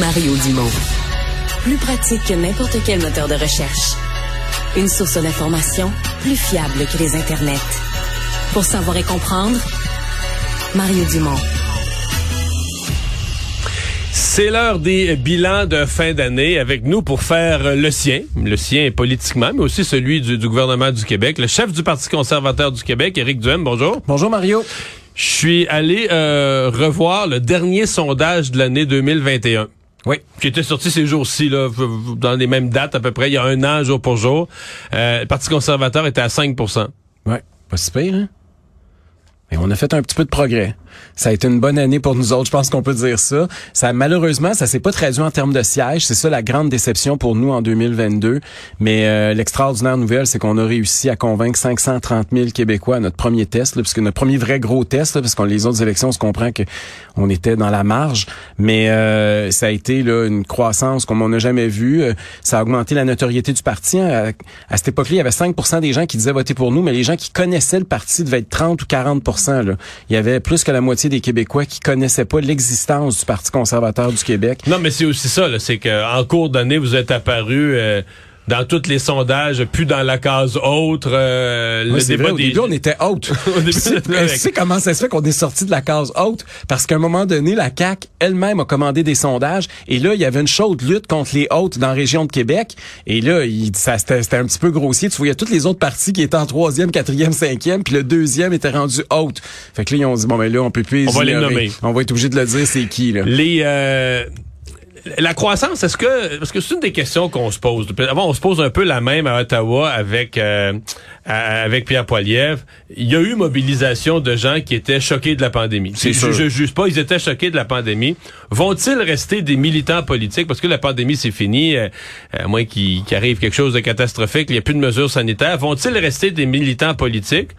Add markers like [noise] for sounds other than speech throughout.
Mario Dumont. Plus pratique que n'importe quel moteur de recherche. Une source d'information plus fiable que les internets. Pour savoir et comprendre, Mario Dumont. C'est l'heure des bilans de fin d'année avec nous pour faire le sien, le sien politiquement, mais aussi celui du, du gouvernement du Québec, le chef du Parti conservateur du Québec, Éric Duhem, bonjour. Bonjour Mario. Je suis allé euh, revoir le dernier sondage de l'année 2021. Oui. Qui était sorti ces jours-ci, là, dans les mêmes dates à peu près, il y a un an, jour pour jour. Euh, le Parti conservateur était à 5% Ouais, pas si pire, hein? Et on a fait un petit peu de progrès. Ça a été une bonne année pour nous autres, je pense qu'on peut dire ça. Ça malheureusement, ça s'est pas traduit en termes de sièges, c'est ça la grande déception pour nous en 2022. Mais euh, l'extraordinaire nouvelle, c'est qu'on a réussi à convaincre 530 000 Québécois à notre premier test, là, parce que notre premier vrai gros test, là, parce qu'on les autres élections, on se comprend que on était dans la marge, mais euh, ça a été là une croissance comme on n'a jamais vu. Euh, Ça a augmenté la notoriété du parti. À, à cette époque-là, il y avait 5% des gens qui disaient voter pour nous, mais les gens qui connaissaient le parti devaient être 30 ou 40% là. Il y avait plus que la moitié des Québécois qui connaissaient pas l'existence du Parti conservateur du Québec. Non, mais c'est aussi ça, c'est qu'en cours d'année, vous êtes apparu euh, dans tous les sondages, plus dans la case autre. euh, le débat vrai, au des... début, on était haute. Tu sais comment ça se fait qu'on est sorti de la case haute? Parce qu'à un moment donné, la CAQ elle-même a commandé des sondages et là, il y avait une chaude lutte contre les hautes dans la région de Québec. Et là, il, ça, c'était, un petit peu grossier. Tu voyais toutes les autres partis qui étaient en troisième, quatrième, cinquième, puis le deuxième était rendu haute. Fait que là, ils ont dit, bon, ben là, on peut plus On va les ignorer. nommer. On va être obligé de le dire, c'est qui, là. Les euh, la croissance, est-ce que parce que c'est une des questions qu'on se pose. Avant, on se pose un peu la même à Ottawa avec euh, avec Pierre Poilievre. Il y a eu mobilisation de gens qui étaient choqués de la pandémie. C'est je, sûr. je juge pas, ils étaient choqués de la pandémie. Vont-ils rester des militants politiques? Parce que la pandémie c'est fini, euh, à moins qu'il qu'il arrive quelque chose de catastrophique, il n'y a plus de mesures sanitaires. Vont-ils rester des militants politiques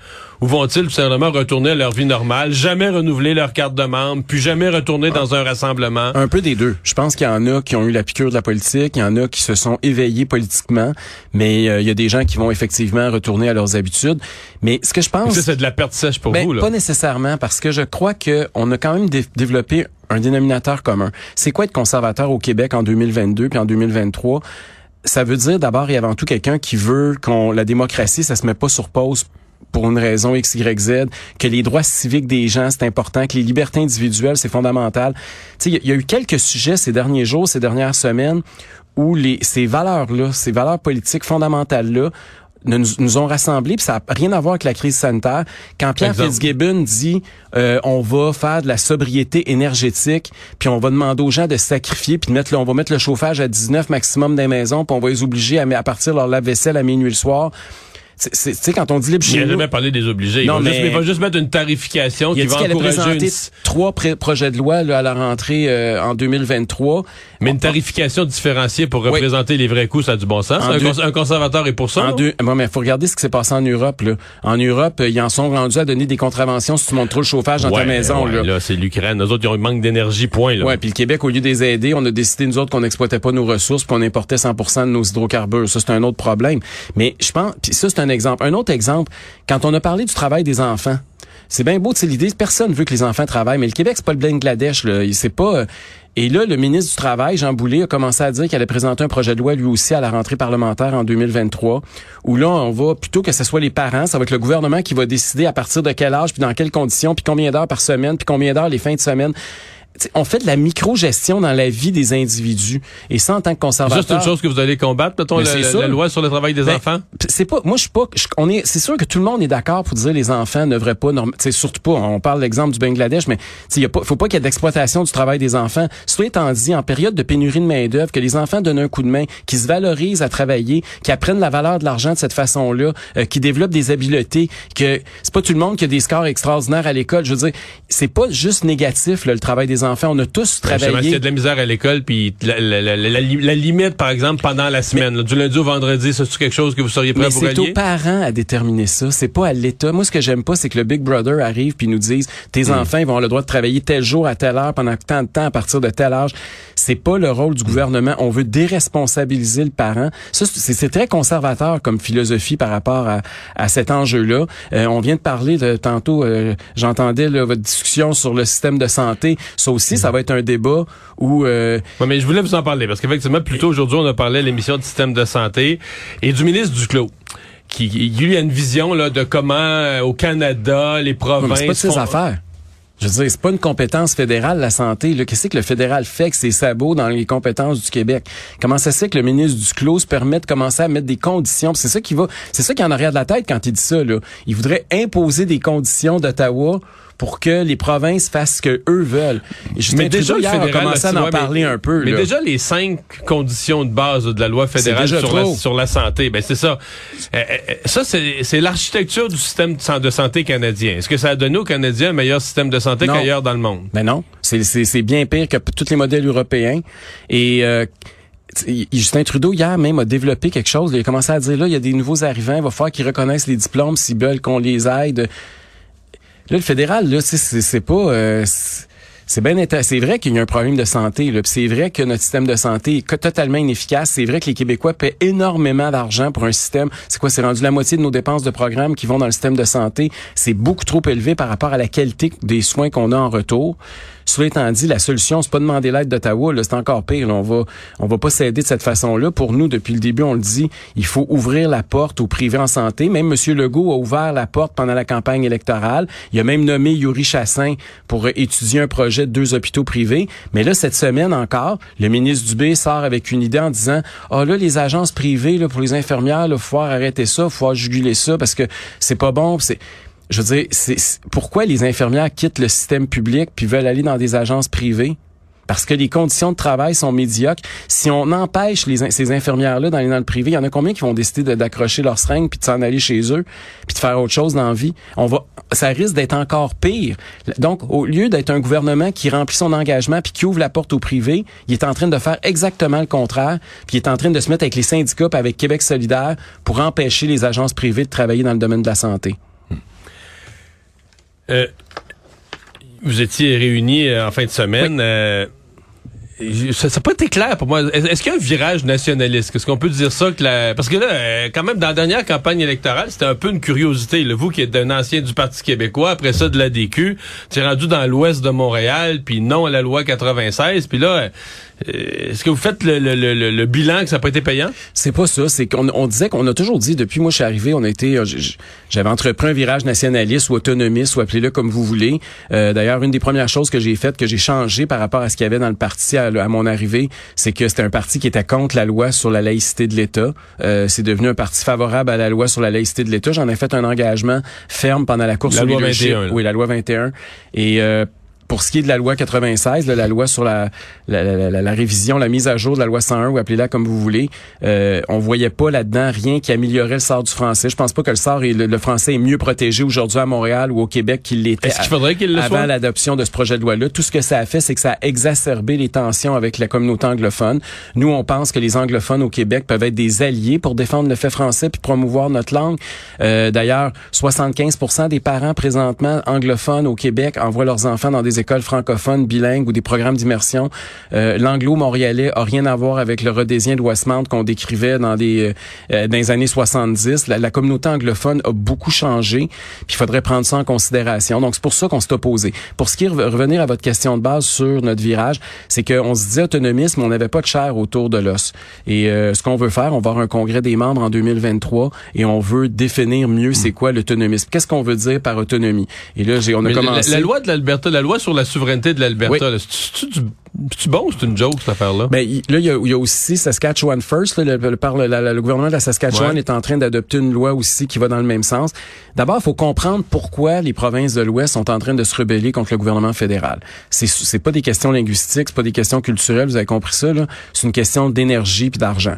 ou vont-ils tout simplement retourner à leur vie normale, jamais renouveler leur carte de membre, puis jamais retourner dans un rassemblement? Un peu des deux. Je pense qu'il y en a qui ont eu la piqûre de la politique, il y en a qui se sont éveillés politiquement, mais euh, il y a des gens qui vont effectivement retourner à leurs habitudes. Mais ce que je pense... Ça, c'est de la perte sèche pour Ben, vous, là. Pas nécessairement, parce que je crois que on a quand même dé- développé un dénominateur commun. C'est quoi être conservateur au Québec en 2022 puis en 2023? Ça veut dire d'abord et avant tout quelqu'un qui veut qu'on la démocratie, ça se met pas sur pause pour une raison X, Y, Z, que les droits civiques des gens, c'est important, que les libertés individuelles, c'est fondamental. Il y y, a eu quelques sujets ces derniers jours, ces dernières semaines, où les, ces valeurs-là, ces valeurs politiques fondamentales-là, ne nous, nous ont rassemblés, puis ça n'a rien à voir avec la crise sanitaire. Quand Pierre Exemple. Fitzgibbon dit euh, on va faire de la sobriété énergétique, puis on va demander aux gens de se sacrifier, puis de mettre le- on va mettre le chauffage à 19 maximum les maisons, puis on va les obliger à, à partir leur lave-vaisselle à minuit le soir. Tu sais, quand on dit libre Il chez n'a nous, jamais parlé des obligés. Il, Non, va juste, mais- il va juste mettre une tarification il a qui dit va qu'elle allait encourager présenter une, trois projets de loi là, à la rentrée euh, en 2023. mais une tarification différenciée pour représenter les vrais coûts, ça a du bon sens. En Un, deux- cons- un conservateur est pour ça. En deux, bon, mais faut regarder ce qui s'est passé en Europe. Là. En Europe, euh, ils en sont rendus à donner des contraventions si tu montes trop le chauffage dans ta maison. ouais, là. là, c'est l'Ukraine. Nous autres, ils ont un manque d'énergie, point. Là. Ouais, puis le Québec, au lieu de les aider, on a décidé, nous autres, qu'on n'exploitait pas nos ressources, puis on importait 100% de nos hydrocarbures. Ça, c'est un autre problème. Mais je pense, puis ça, c'est un exemple. Autre exemple, quand on a parlé du travail des enfants, c'est bien beau, c'est l'idée, personne veut que les enfants travaillent, mais le Québec, c'est pas le Bangladesh, là. C'est pas... euh, et là, le ministre du Travail, Jean Boulet, a commencé à dire qu'il allait présenter un projet de loi, lui aussi, à la rentrée parlementaire en 2023, où là, on va, plutôt que ce soit les parents, ça va être le gouvernement qui va décider à partir de quel âge, puis dans quelles conditions, puis combien d'heures par semaine, puis combien d'heures les fins de semaine. On fait de la micro-gestion dans la vie des individus. Et ça, en tant que conservateur... Ça, c'est une chose que vous allez combattre, mettons, la, la, loi sur le travail des ben, enfants? C'est pas... Moi, je suis pas... on est, c'est sûr que tout le monde est d'accord pour dire les enfants ne devraient pas... C'est surtout pas... On parle de l'exemple du Bangladesh, mais il y a pas, faut pas qu'il y ait d'exploitation du travail des enfants. Soit étant dit, en période de pénurie de main-d'œuvre, que les enfants donnent un coup de main, qui se valorisent à travailler, qui apprennent la valeur de l'argent de cette façon-là, euh, qui développent des habiletés, que c'est pas tout le monde qui a des scores extraordinaires à l'école. Je veux dire, c'est pas juste négatif, là, le travail des enfants. On a tous travaillé. Il y a de la misère à l'école, puis la, la, la, la, limite, par exemple, pendant la semaine, du lundi au vendredi, c'est quelque chose que vous seriez prêt à vous C'est aux parents à déterminer ça. C'est pas à l'État. Moi, ce que j'aime pas, c'est que le Big Brother arrive puis nous dise tes hmm. enfants ils vont avoir le droit de travailler tel jour à telle heure pendant tant de temps à partir de tel âge. C'est pas le rôle du gouvernement. On veut déresponsabiliser le parent. Ça, c'est très conservateur comme philosophie par rapport à, à cet enjeu-là. Euh, on vient de parler de tantôt. Euh, J'entendais votre discussion sur le système de santé. Ça aussi, ça va être un débat où... Euh... mais je voulais vous en parler parce qu'effectivement, plus tôt aujourd'hui, on a parlé de l'émission du système de santé et du ministre Duclos qui, lui a une vision là, de comment euh, au Canada, les provinces... C'est pas de ses affaires. Je veux dire, c'est pas une compétence fédérale, la santé. Qu'est-ce que le fédéral fait que c'est sabot dans les compétences du Québec? Comment ça se fait que le ministre du Clos permet de commencer à mettre des conditions? C'est ça qui va, c'est ça qui en arrière de la tête quand il dit ça. Il voudrait imposer des conditions d'Ottawa pour que les provinces fassent ce que eux veulent. Justin mais déjà, hier a commencé à en parler un peu. Mais déjà, les cinq conditions de base de la loi fédérale sur la, sur la, santé, ben c'est ça. Euh, euh, ça, c'est l'architecture du système de santé canadien. Est-ce que ça a donné aux Canadiens un meilleur système de santé qu'ailleurs dans le monde? Ben non. C'est bien pire que tous les modèles européens. Et... Euh, Justin Trudeau, hier même, a développé quelque chose. Il a commencé à dire, là, il y a des nouveaux arrivants, il va falloir qu'ils reconnaissent les diplômes s'ils veulent qu'on les aide. Là, le fédéral, là, c'est pas... Euh, c'est bien c'est vrai qu'il y a un problème de santé là, c'est vrai que notre système de santé est totalement inefficace, c'est vrai que les Québécois paient énormément d'argent pour un système, c'est quoi c'est rendu la moitié de nos dépenses de programme qui vont dans le système de santé, c'est beaucoup trop élevé par rapport à la qualité des soins qu'on a en retour. Cela étant dit, la solution, c'est pas demander l'aide d'Ottawa, c'est encore pire. On va, on va pas s'aider de cette façon-là. Pour nous, depuis le début, on le dit, il faut ouvrir la porte au privé en santé. Même M. Legault a ouvert la porte pendant la campagne électorale. Il a même nommé Yuri Chassin pour étudier un projet de deux hôpitaux privés. Mais là, cette semaine encore, le ministre Dubé sort avec une idée en disant, ah oh, là, les agences privées, là, pour les infirmières, il faut arrêter ça, faut juguler ça parce que c'est pas bon. Je veux dire, c'est, pourquoi les infirmières quittent le système public puis veulent aller dans des agences privées? Parce que les conditions de travail sont médiocres. Si on empêche ces infirmières-là d'aller dans le privé, il y en a combien qui vont décider d'accrocher leur seringue puis de s'en aller chez eux puis de faire autre chose dans la vie? On va, ça risque d'être encore pire. Donc, au lieu d'être un gouvernement qui remplit son engagement puis qui ouvre la porte au privé, il est en train de faire exactement le contraire puis il est en train de se mettre avec les syndicats avec Québec solidaire pour empêcher les agences privées de travailler dans le domaine de la santé. Euh, vous étiez réunis euh, en fin de semaine. Euh, ça n'a pas été clair pour moi. Est-ce qu'il y a un virage nationaliste? Est-ce qu'on peut dire ça? que la... Parce que là, quand même, dans la dernière campagne électorale, c'était un peu une curiosité. Le Vous qui êtes un ancien du Parti québécois, après ça de l'ADQ, tu es rendu dans l'ouest de Montréal, puis non à la loi 96. Puis là, euh, est-ce que vous faites le, le, le, le, bilan que ça n'a pas été payant? C'est pas ça. C'est qu'on on disait qu'on a toujours dit, depuis moi je suis arrivé, on a été, euh, j'avais entrepris un virage nationaliste ou autonomiste ou appelez-le comme vous voulez. Euh, D'ailleurs, une des premières choses que j'ai faites, que j'ai changé par rapport à ce qu'il y avait dans le parti à, mon arrivée, c'est que c'était un parti qui était contre la loi sur la laïcité de l'État. Euh, c'est devenu un parti favorable à la loi sur la laïcité de l'État. J'en ai fait un engagement ferme pendant la course la loi 21, Oui, la loi 21. Et euh, pour ce qui est de la loi 96, la loi sur la, la, révision, la mise à jour de la loi 101, ou appelez-la comme vous voulez, euh, on voyait pas là-dedans rien qui améliorait le sort du français. Je pense pas que le sort et le, français est mieux protégé aujourd'hui à Montréal ou au Québec qu'il l'était avant l'adoption de ce projet de loi-là. Tout ce que ça a fait, c'est que ça a exacerbé les tensions avec la communauté anglophone. Nous, on pense que les anglophones au Québec peuvent être des alliés pour défendre le fait français puis promouvoir notre langue. Euh, D'ailleurs, 75 des parents présentement anglophones au Québec envoient leurs enfants dans des écoles francophones bilingues ou des programmes d'immersion. Euh, L'anglo-montréalais a rien à voir avec le rhodésien de Westmount qu'on décrivait dans des euh, dans les années 70. La, la, communauté anglophone a beaucoup changé, puis il faudrait prendre ça en considération. Donc c'est pour ça qu'on s'est opposé. Pour ce qui est revenir à votre question de base sur notre virage, c'est qu'on se disait autonomisme, on n'avait pas de chair autour de l'os. Et euh, ce qu'on veut faire, on va avoir un congrès des membres en 2023 et on veut définir mieux c'est quoi l'autonomisme. Qu'est-ce qu'on veut dire par autonomie? Et là, j'ai on a commencé la, loi de l'Alberta, la loi sur la souveraineté de l'Alberta. C'est-tu du c'est bon, c'est une joke cette affaire-là? Ben là, il y, a, aussi Saskatchewan First. le, le, gouvernement de la Saskatchewan est en train d'adopter une loi aussi qui va dans le même sens. D'abord, il faut comprendre pourquoi les provinces de l'Ouest sont en train de se rebeller contre le gouvernement fédéral. C'est c'est pas des questions linguistiques, c'est pas des questions culturelles. Vous avez compris ça là. C'est une question d'énergie puis d'argent.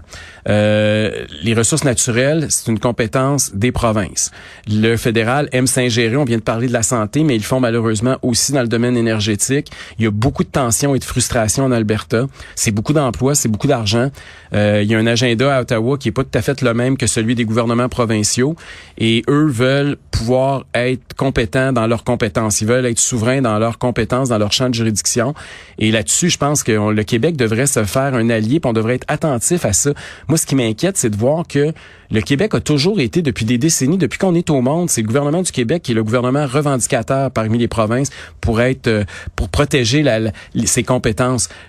Euh, les ressources naturelles, c'est une compétence des provinces. Le fédéral aime s'ingérer. On vient de parler de la santé, mais ils font malheureusement aussi dans le domaine énergétique. Il y a beaucoup de tensions et de en Alberta. C'est beaucoup d'emplois, c'est beaucoup d'argent. Euh, il y a un agenda à Ottawa qui est pas tout à fait le même que celui des gouvernements provinciaux. Et eux veulent pouvoir être compétents dans leurs compétences. Ils veulent être souverains dans leurs compétences, dans leur champ de juridiction. Et là-dessus, je pense que le Québec devrait se faire un allié, puis on devrait être attentif à ça. Moi, ce qui m'inquiète, c'est de voir que le Québec a toujours été, depuis des décennies, depuis qu'on est au monde, c'est le gouvernement du Québec qui est le gouvernement revendicateur parmi les provinces pour être, euh, pour protéger la, ses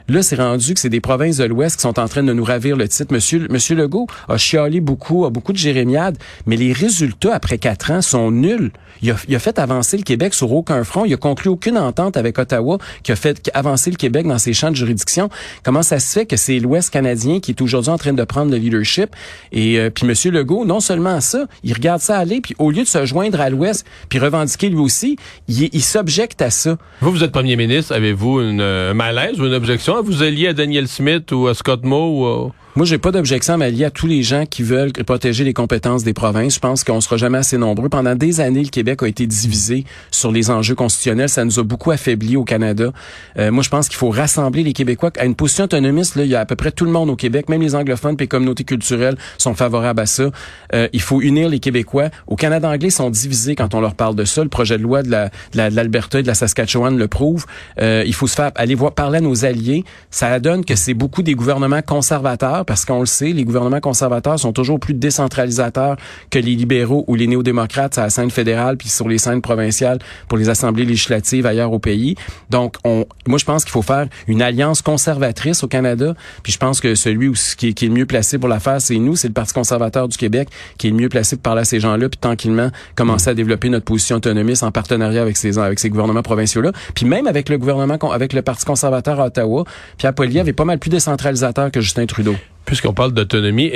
Là, c'est rendu que c'est des provinces de l'Ouest qui sont en train de nous ravir le titre. Monsieur, Legault a chialé beaucoup, a beaucoup de jérémiades, mais les résultats après quatre ans sont nuls. Il a, il a, fait avancer le Québec sur aucun front. Il a conclu aucune entente avec Ottawa qui a fait avancer le Québec dans ses champs de juridiction. Comment ça se fait que c'est l'Ouest canadien qui est aujourd'hui en train de prendre le leadership? Et euh, puis Monsieur Legault, non seulement ça, il regarde ça aller, puis au lieu de se joindre à l'Ouest, puis revendiquer lui aussi, il, il s'objecte à ça. Vous, vous êtes premier ministre. Avez-vous une un malaise ou une objection à vous allier à Daniel Smith ou à Scott Moe? Ou moi, j'ai pas d'objection à m'allier à tous les gens qui veulent protéger les compétences des provinces. Je pense qu'on sera jamais assez nombreux. Pendant des années, le Québec a été divisé sur les enjeux constitutionnels. Ça nous a beaucoup affaibli au Canada. Euh, moi, je pense qu'il faut rassembler les Québécois à une position autonomiste. Là, il y a à peu près tout le monde au Québec, même les anglophones et les communautés culturelles sont favorables à ça. Euh, il faut unir les Québécois. Au Canada anglais, ils sont divisés quand on leur parle de ça. Le projet de loi de l'Alberta la, de et de la Saskatchewan le prouve. Euh, il faut se faire aller voir parler à nos alliés. Ça donne que c'est beaucoup des gouvernements conservateurs parce qu'on le sait, les gouvernements conservateurs sont toujours plus décentralisateurs que les libéraux ou les néo-démocrates à la scène fédérale puis sur les scènes provinciales pour les assemblées législatives ailleurs au pays. Donc, on, moi, je pense qu'il faut faire une alliance conservatrice au Canada. Puis je pense que celui qui, qui est le mieux placé pour la faire, c'est nous, c'est le Parti conservateur du Québec qui est le mieux placé pour parler à ces gens-là puis tranquillement commencer à développer notre position autonomiste en partenariat avec ces avec ces gouvernements provinciaux-là. Puis même avec le gouvernement, avec le Parti conservateur à Ottawa, Pierre Poilievre est pas mal plus décentralisateur que Justin Trudeau puisqu'on parle d'autonomie,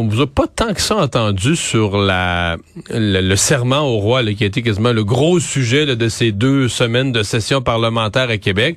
on vous a pas tant que ça entendu sur la le, serment au roi, qui a été quasiment le gros sujet de ces deux semaines de session parlementaire à Québec.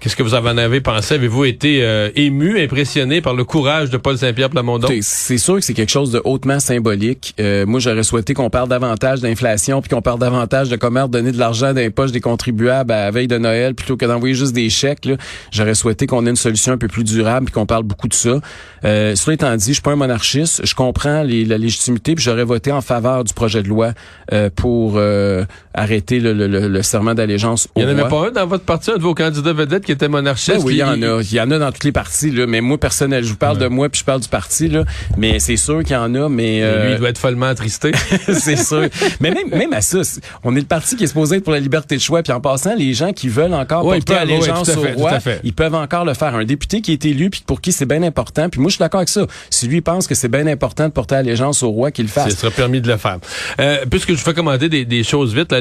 Qu'est-ce que vous en avez pensé? Avez-vous été euh, ému, impressionné par le courage de Paul Saint-Pierre Plamondon? C'est sûr que c'est quelque chose de hautement symbolique. Euh, moi, j'aurais souhaité qu'on parle davantage d'inflation puis qu'on parle davantage de comment donner de l'argent dans les poches des contribuables à la veille de Noël plutôt que d'envoyer juste des chèques. J'aurais souhaité qu'on ait une solution un peu plus durable puis qu'on parle beaucoup de ça. Euh, cela étant dit, je suis pas un monarchiste je comprends la légitimité, puis j'aurais voté en faveur du projet de loi euh, pour euh, arrêter le, le, le serment d'allégeance Il n'y en avait pas un dans votre parti, un de vos candidats vedettes qui était monarchiste? Ben oui, il y en a. Il y en a dans toutes les partis, là. Mais moi, personnel, je vous parle de moi, puis je parle du parti, là. Mais c'est sûr qu'il y en a, mais... lui, il doit être follement attristé. [laughs] c'est sûr. mais même, même à ça, on est le parti qui est supposé être pour la liberté de choix, puis en passant, les gens qui veulent encore porter allégeance au roi, ils peuvent encore le faire. Un député qui est élu, puis pour qui c'est bien important, puis moi, je suis d'accord avec ça. Si lui pense que c'est bien important de porter allégeance au roi qu'il le fasse. Ce sera permis de le faire. Euh, puisque je fais commander des, des choses vite, la,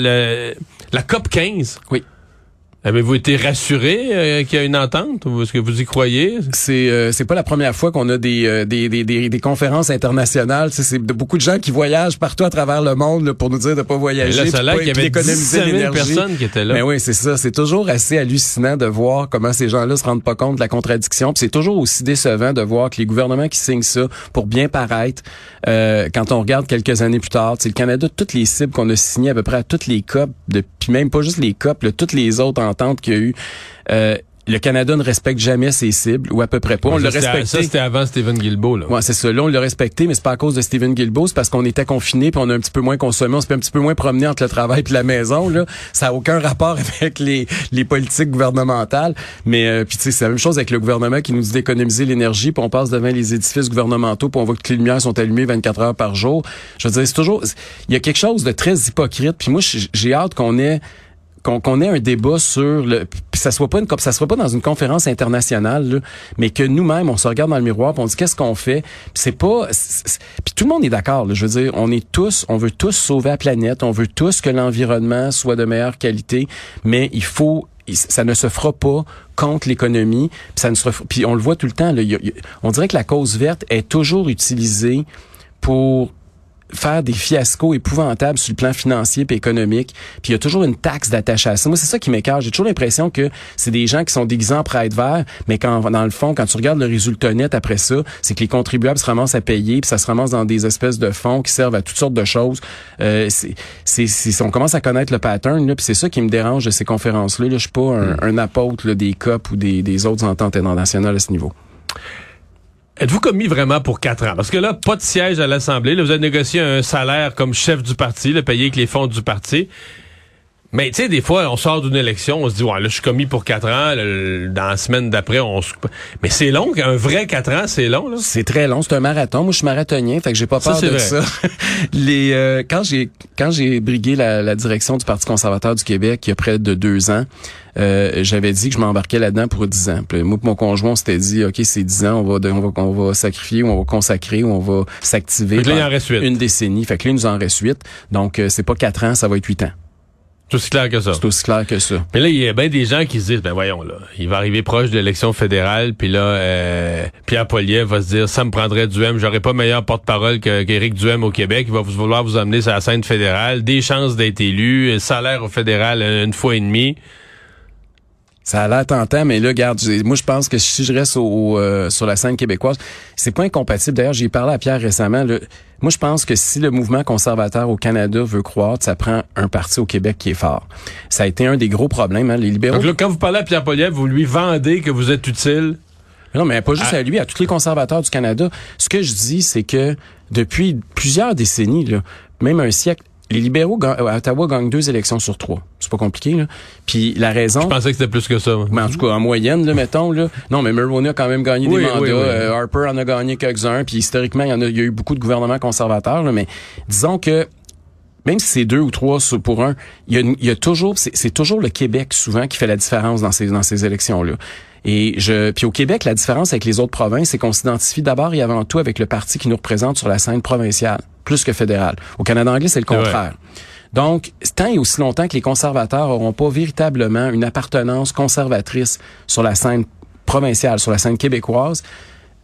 la COP 15. Oui. Avez-vous été rassuré euh, qu'il y a une entente? Ou est-ce que vous y croyez? C'est euh, c'est pas la première fois qu'on a des, euh, des, des, des, des, conférences internationales. C'est beaucoup de gens qui voyagent partout à travers le monde là, pour nous dire de pas voyager, là, là, qu'il y avait personnes qui étaient là. Mais oui, c'est ça. C'est toujours assez hallucinant de voir comment ces gens-là se rendent pas compte de la contradiction. c'est toujours aussi décevant de voir que les gouvernements qui signent ça pour bien paraître, euh, quand on regarde quelques années plus tard, c'est le Canada, toutes les cibles qu'on a signées à peu près à toutes les COP, puis même pas juste les COP, là, toutes les autres qu'il y a eu. Euh, le Canada ne respecte jamais ses cibles, ou à peu près pas. On le respectait. Ça, c'était avant Stephen Guilbeault, là. Ouais, c'est ça. Là, on l'a respecté, mais c'est pas à cause de Stephen Guilbeault, c'est parce qu'on était confinés puis on a un petit peu moins consommé, on s'est un petit peu moins promené entre le travail puis la maison, là. Ça a aucun rapport [laughs] avec les, les politiques gouvernementales. Mais, euh, puis tu sais, c'est la même chose avec le gouvernement qui nous dit d'économiser l'énergie puis on passe devant les édifices gouvernementaux puis on voit que les lumières sont allumées 24 heures par jour. Je veux dire, c'est toujours, il y a quelque chose de très hypocrite. Puis moi, j'ai hâte qu'on ait qu'on ait un débat sur le ça soit pas une ça soit pas dans une conférence internationale mais que nous-mêmes on se regarde dans le miroir puis on dit qu'est-ce qu'on fait? C'est pas puis tout le monde est d'accord je veux dire on est tous on veut tous sauver la planète on veut tous que l'environnement soit de meilleure qualité mais il faut ça ne se fera pas contre l'économie. Ça ne se puis on le voit tout le temps. Là, on dirait que la cause verte est toujours utilisée pour faire des fiascos épouvantables sur le plan financier et économique. Puis il y a toujours une taxe d'attache à ça. Moi, c'est ça qui m'écarte. J'ai toujours l'impression que c'est des gens qui sont déguisés en prêt vert, mais quand dans le fond, quand tu regardes le résultat net après ça, c'est que les contribuables se ramassent à payer, puis ça se ramasse dans des espèces de fonds qui servent à toutes sortes de choses. Euh, c'est, on commence à connaître le pattern, là, puis c'est ça qui me dérange de ces conférences-là. Là. Je suis pas un, hmm. un apôtre là, des COP ou des, des autres ententes internationales à ce niveau. Êtes-vous commis vraiment pour quatre ans? Parce que là, pas de siège à l'Assemblée. Là, vous avez négocié un salaire comme chef du parti, le payé avec les fonds du parti. Mais tu sais, des fois, on sort d'une élection, on se dit, ouais, là, je suis commis pour quatre ans. dans la semaine d'après, on se... Mais c'est long, un vrai quatre ans, c'est long, là. C'est très long, c'est un marathon. Moi, je suis marathonien, fait que j'ai pas peur de ça. [laughs] Les, euh, quand j'ai quand j'ai brigué la, la, direction du Parti conservateur du Québec il y a près de deux ans, euh, j'avais dit que je m'embarquais là-dedans pour 10 ans. Puis moi mon conjoint, on s'était dit, OK, c'est 10 ans, on va, on va, on va sacrifier, on va consacrer, on va s'activer une décennie. Fait que là, il nous en reste 8. Donc, euh, c'est pas 4 ans, ça va être 8 ans. C'est aussi clair que ça. C'est aussi clair que ça. Mais là, il y a bien des gens qui se disent, ben voyons, là, il va arriver proche de l'élection fédérale, puis là, euh, Pierre Poliev va se dire, ça me prendrait Duhem, j'aurais pas meilleur porte-parole qu'Éric Duhem au Québec, il va vouloir vous amener sur la scène fédérale, des chances d'être élu, salaire au fédéral une fois et demie. Ça a l'air tentant, mais là, regarde, moi je pense que si je reste au, euh, sur la scène québécoise, c'est pas incompatible. D'ailleurs, j'ai parlé à Pierre récemment. Moi, je pense que si le mouvement conservateur au Canada veut croître, ça prend un parti au Québec qui est fort. Ça a été un des gros problèmes, hein, les libéraux. Donc là, quand vous parlez à Pierre Poliev, vous lui vendez que vous êtes utile? Non, mais pas juste à, lui, à tous les conservateurs du Canada. Ce que je dis, c'est que depuis plusieurs décennies, là, même un siècle, les libéraux à Ottawa gagnent deux élections sur trois. C'est pas compliqué, là. Puis la raison... Je pensais que c'était plus que ça. Mais en tout cas, en moyenne, là, mettons, là. Non, mais Mulroney a quand même gagné des mandats. Euh, Harper en a gagné quelques-uns. Puis historiquement, il y en a, il y a eu beaucoup de gouvernements conservateurs, là, Mais disons que même si c'est deux ou trois pour un, il y a, il y a toujours, c'est toujours le Québec souvent qui fait la différence dans ces dans ces élections-là. Et je, puis au Québec, la différence avec les autres provinces, c'est qu'on s'identifie d'abord et avant tout avec le parti qui nous représente sur la scène provinciale, plus que fédérale. Au Canada anglais, c'est le contraire. Donc, tant et aussi longtemps que les conservateurs n'auront pas véritablement une appartenance conservatrice sur la scène provinciale, sur la scène québécoise,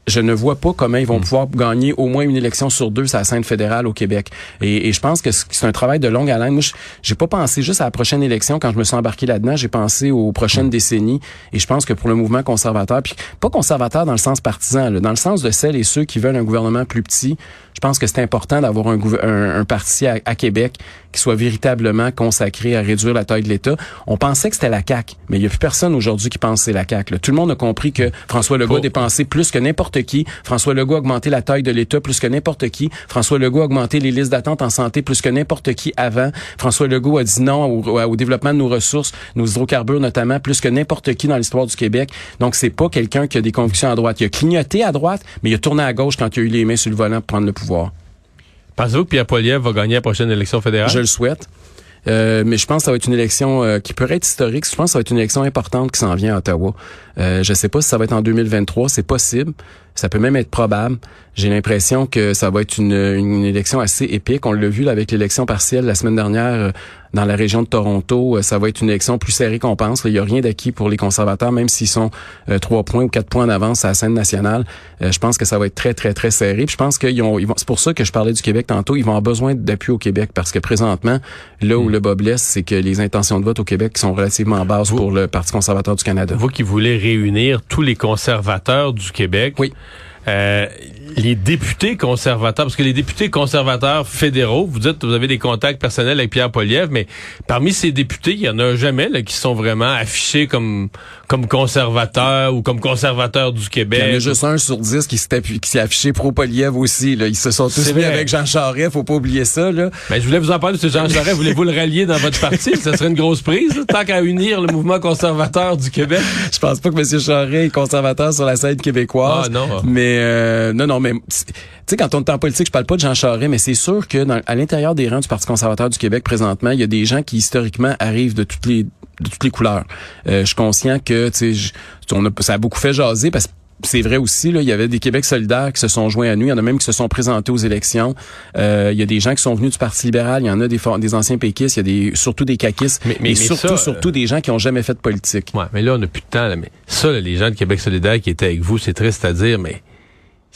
je ne vois pas comment ils vont hmm. pouvoir gagner au moins une élection sur deux sur la scène fédérale au Québec. Et, je pense que c'est un travail de longue haleine. Moi, j'ai pas pensé juste à la prochaine élection quand je me suis embarqué là-dedans. J'ai pensé aux prochaines hmm. décennies. Et je pense que pour le mouvement conservateur, puis pas conservateur dans le sens partisan, dans le sens de celles et ceux qui veulent un gouvernement plus petit, je pense que c'est important d'avoir un, un, parti à, Québec qui soit véritablement consacré à réduire la taille de l'État. On pensait que c'était la CAQ, mais il n'y a plus personne aujourd'hui qui pense que c'est la CAQ. Tout le monde a compris que François Legault a dépensé plus que n'importe qui. François Legault a augmenté la taille de l'État plus que n'importe qui. François Legault a augmenté les listes d'attente en santé plus que n'importe qui avant. François Legault a dit non au, au, développement de nos ressources, nos hydrocarbures notamment, plus que n'importe qui dans l'histoire du Québec. Donc, c'est pas quelqu'un qui a des convictions à droite. Il a clignoté à droite, mais il a tourné à gauche quand il a eu les mains sur le volant pour prendre le pouvoir. Pensez-vous que Pierre Poilievre va gagner la prochaine élection fédérale? Je le souhaite. Euh, mais je pense que ça va être une élection euh, qui pourrait être historique. Je pense que ça va être une élection importante qui s'en vient à Ottawa. Euh, je sais pas si ça va être en 2023. C'est possible. Ça peut même être probable. J'ai l'impression que ça va être une, une élection assez épique. On l'a vu là, avec l'élection partielle la semaine dernière euh, dans la région de Toronto. Euh, ça va être une élection plus serrée qu'on pense. Il n'y a rien d'acquis pour les conservateurs, même s'ils sont euh, trois points ou quatre points d'avance à la scène nationale. je pense que ça va être très, très, très serré. Puis je pense qu'ils ont, ils vont, c'est pour ça que je parlais du Québec tantôt. Ils vont avoir besoin d'appui au Québec parce que présentement, là où hmm. le bas blesse, c'est que les intentions de vote au Québec sont relativement basses pour le Parti conservateur du Canada. Vous qui voulez réunir tous les conservateurs du Québec. Oui. Euh, les députés conservateurs, parce que les députés conservateurs fédéraux, vous dites que vous avez des contacts personnels avec Pierre Poliev, mais parmi ces députés, il y en a jamais là, qui sont vraiment affichés comme comme conservateurs ou comme conservateurs du Québec. Il y en a juste un sur dix qui s'est qui s'est affiché pro Poliev aussi. Là. Ils se sont tous mis avec Jean Charest, faut pas oublier ça. Là. Mais je voulais vous en parler de Jean Charest. Voulez-vous le rallier dans votre parti? Ça serait une grosse prise, tant qu'à unir le mouvement conservateur du Québec. Je pense pas que M. Charest est conservateur sur la scène québécoise. Ah non. Mais euh, non, non, mais tu sais, quand on est en politique, je parle pas de Jean Charest, mais c'est sûr que dans, à l'intérieur des rangs du Parti conservateur du Québec présentement, il y a des gens qui historiquement arrivent de toutes les de toutes les couleurs. Euh, je suis conscient que tu sais, ça a beaucoup fait jaser parce que c'est vrai aussi, là, il y avait des Québec solidaires qui se sont joints à nous. Il y en a même qui se sont présentés aux élections. Euh, il y a des gens qui sont venus du Parti libéral. Il y en a des, des anciens péquistes. Il y a des, surtout des caquistes. Mais, mais, surtout, ça, surtout des gens qui ont jamais fait de politique. Ouais, mais là, on n'a plus de temps. Là, mais ça, les gens de Québec solidaire qui étaient avec vous, c'est triste à dire, mais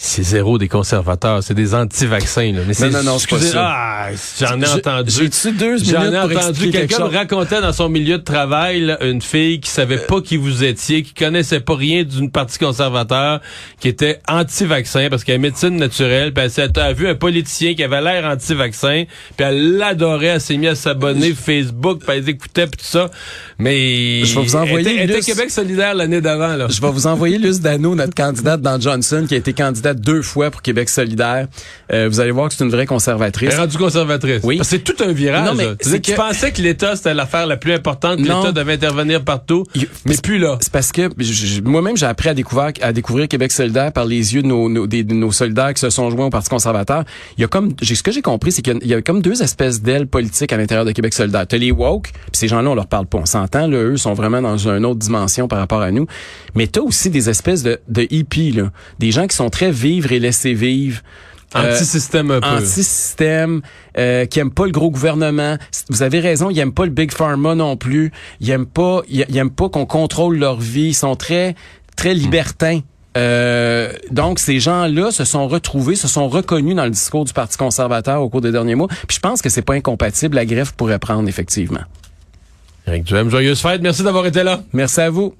c'est zéro des conservateurs, c'est des anti-vaccins. Mais non, non, non, c'est pas ça. Ah, j'en ai entendu. J'ai deux J'en ai entendu. Quelqu'un racontait dans son milieu de travail là, une fille qui savait pas qui vous étiez, qui connaissait pas rien d'une partie conservateur, qui était anti-vaccin parce qu'elle est médecine naturelle. Puis elle, a vu un politicien qui avait l'air anti-vaccin, puis elle l'adorait. Elle s'est mise à s'abonner Facebook, puis elle écoutait puis tout ça. Mais je vais vous envoyer. Elle était, Québec solidaire l'année d'avant. là. Je vais vous envoyer Luce Dano, notre candidate dans Johnson, qui a été candidate deux fois pour Québec solidaire. Euh, vous allez voir que c'est une vraie conservatrice. Elle est rendue conservatrice. Oui. c'est tout un virage. Non, mais c'est que... tu pensais que l'État, c'était l'affaire la plus importante, que l'État devait intervenir partout, mais plus là. C'est parce que moi-même, j'ai appris à découvrir, à découvrir Québec solidaire par les yeux de nos, nos, des, de nos soldats qui se sont joints au Parti conservateur. Il y a comme, ce que j'ai compris, c'est qu'il y, a comme deux espèces d'ailes politiques à l'intérieur de Québec solidaire. T'as les woke, puis ces gens-là, on leur parle pas. On s'entend, là, eux sont vraiment dans une autre dimension par rapport à nous. Mais t'as aussi des espèces de, de hippies, là. Des gens qui sont très vivre et laisser vivre. Euh, anti-système un peu. Anti-système, euh, qui aiment pas le gros gouvernement. Vous avez raison, ils aiment pas le big pharma non plus. Ils aiment pas, ils, aiment pas qu'on contrôle leur vie. Ils sont très, très libertins. Euh, donc, ces gens-là se sont retrouvés, se sont reconnus dans le discours du Parti conservateur au cours des derniers mois. Puis je pense que c'est pas incompatible. La greffe pourrait prendre, effectivement. Eric Duhem, joyeuse fête. Merci d'avoir été là. Merci à vous.